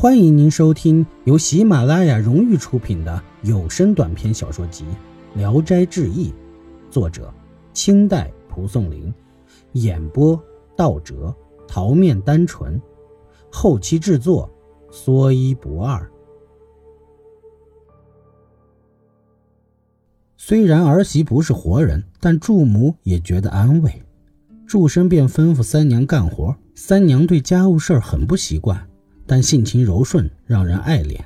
欢迎您收听由喜马拉雅荣誉出品的有声短篇小说集《聊斋志异》，作者清代蒲松龄，演播道哲、桃面单纯，后期制作说一不二。虽然儿媳不是活人，但祝母也觉得安慰。祝生便吩咐三娘干活，三娘对家务事儿很不习惯。但性情柔顺，让人爱怜。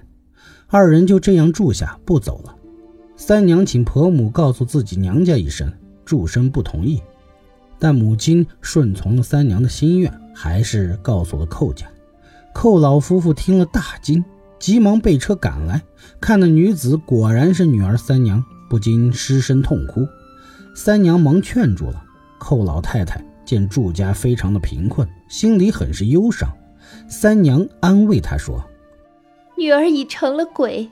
二人就这样住下，不走了。三娘请婆母告诉自己娘家一声，祝生不同意。但母亲顺从了三娘的心愿，还是告诉了寇家。寇老夫妇听了大惊，急忙备车赶来，看那女子果然是女儿三娘，不禁失声痛哭。三娘忙劝住了。寇老太太见祝家非常的贫困，心里很是忧伤。三娘安慰她说：“女儿已成了鬼，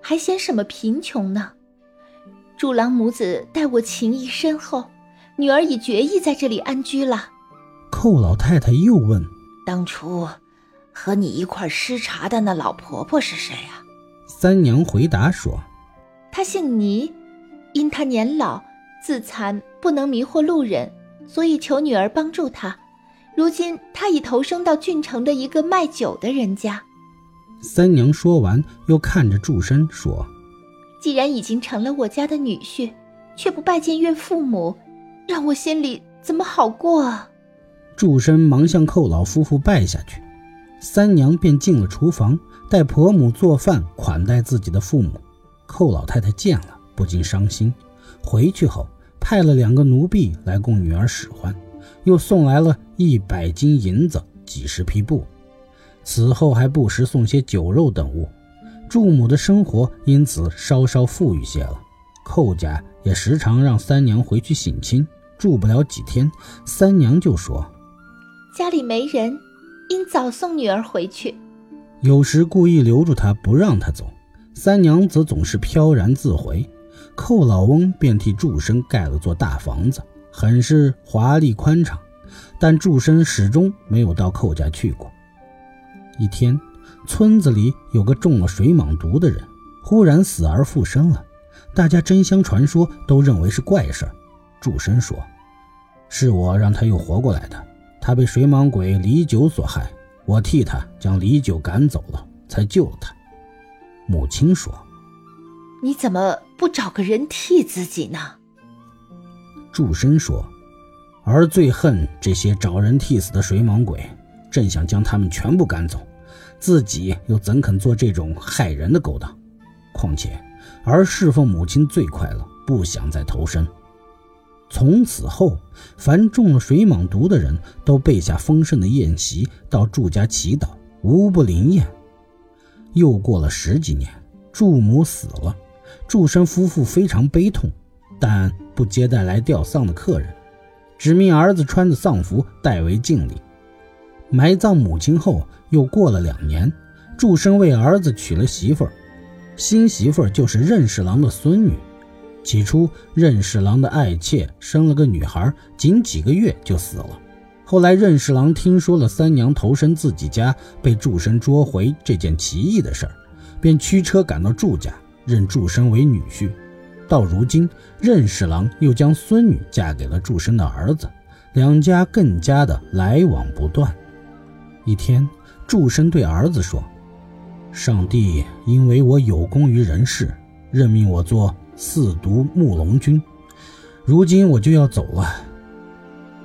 还嫌什么贫穷呢？祝郎母子待我情谊深厚，女儿已决意在这里安居了。”寇老太太又问：“当初和你一块施茶的那老婆婆是谁啊？”三娘回答说：“她姓倪，因她年老自残，不能迷惑路人，所以求女儿帮助她。”如今他已投生到郡城的一个卖酒的人家。三娘说完，又看着祝生说：“既然已经成了我家的女婿，却不拜见岳父母，让我心里怎么好过啊？”祝生忙向寇老夫妇拜下去，三娘便进了厨房，带婆母做饭款待自己的父母。寇老太太见了，不禁伤心。回去后，派了两个奴婢来供女儿使唤。又送来了一百斤银子、几十匹布，此后还不时送些酒肉等物。祝母的生活因此稍稍富裕些了。寇家也时常让三娘回去省亲，住不了几天，三娘就说：“家里没人，应早送女儿回去。”有时故意留住她，不让她走。三娘则总是飘然自回。寇老翁便替祝生盖了座大房子。很是华丽宽敞，但祝生始终没有到寇家去过。一天，村子里有个中了水蟒毒的人，忽然死而复生了。大家争相传说，都认为是怪事儿。祝生说：“是我让他又活过来的。他被水蟒鬼李九所害，我替他将李九赶走了，才救了他。”母亲说：“你怎么不找个人替自己呢？”祝生说：“儿最恨这些找人替死的水蟒鬼，正想将他们全部赶走，自己又怎肯做这种害人的勾当？况且儿侍奉母亲最快乐，不想再投身。从此后，凡中了水蟒毒的人都备下丰盛的宴席，到祝家祈祷，无不灵验。又过了十几年，祝母死了，祝生夫妇非常悲痛。”但不接待来吊丧的客人，只命儿子穿着丧服代为敬礼。埋葬母亲后，又过了两年，祝生为儿子娶了媳妇儿，新媳妇儿就是任侍郎的孙女。起初，任侍郎的爱妾生了个女孩，仅几个月就死了。后来，任侍郎听说了三娘投身自己家被祝生捉回这件奇异的事儿，便驱车赶到祝家，认祝生为女婿。到如今，任侍郎又将孙女嫁给了祝生的儿子，两家更加的来往不断。一天，祝生对儿子说：“上帝因为我有功于人世，任命我做四毒木龙君，如今我就要走了。”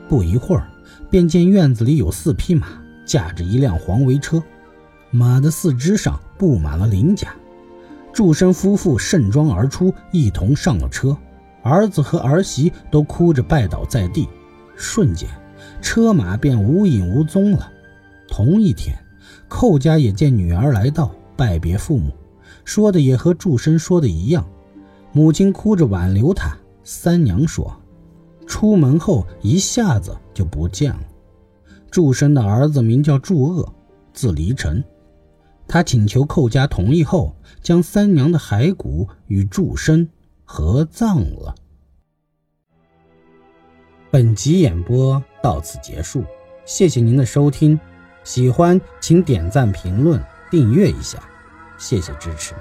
不一会儿，便见院子里有四匹马，驾着一辆黄围车，马的四肢上布满了鳞甲。祝生夫妇盛装而出，一同上了车。儿子和儿媳都哭着拜倒在地。瞬间，车马便无影无踪了。同一天，寇家也见女儿来到，拜别父母，说的也和祝生说的一样。母亲哭着挽留他。三娘说，出门后一下子就不见了。祝生的儿子名叫祝鄂，字离尘。他请求寇家同意后，将三娘的骸骨与祝生合葬了。本集演播到此结束，谢谢您的收听，喜欢请点赞评论。订阅一下，谢谢支持。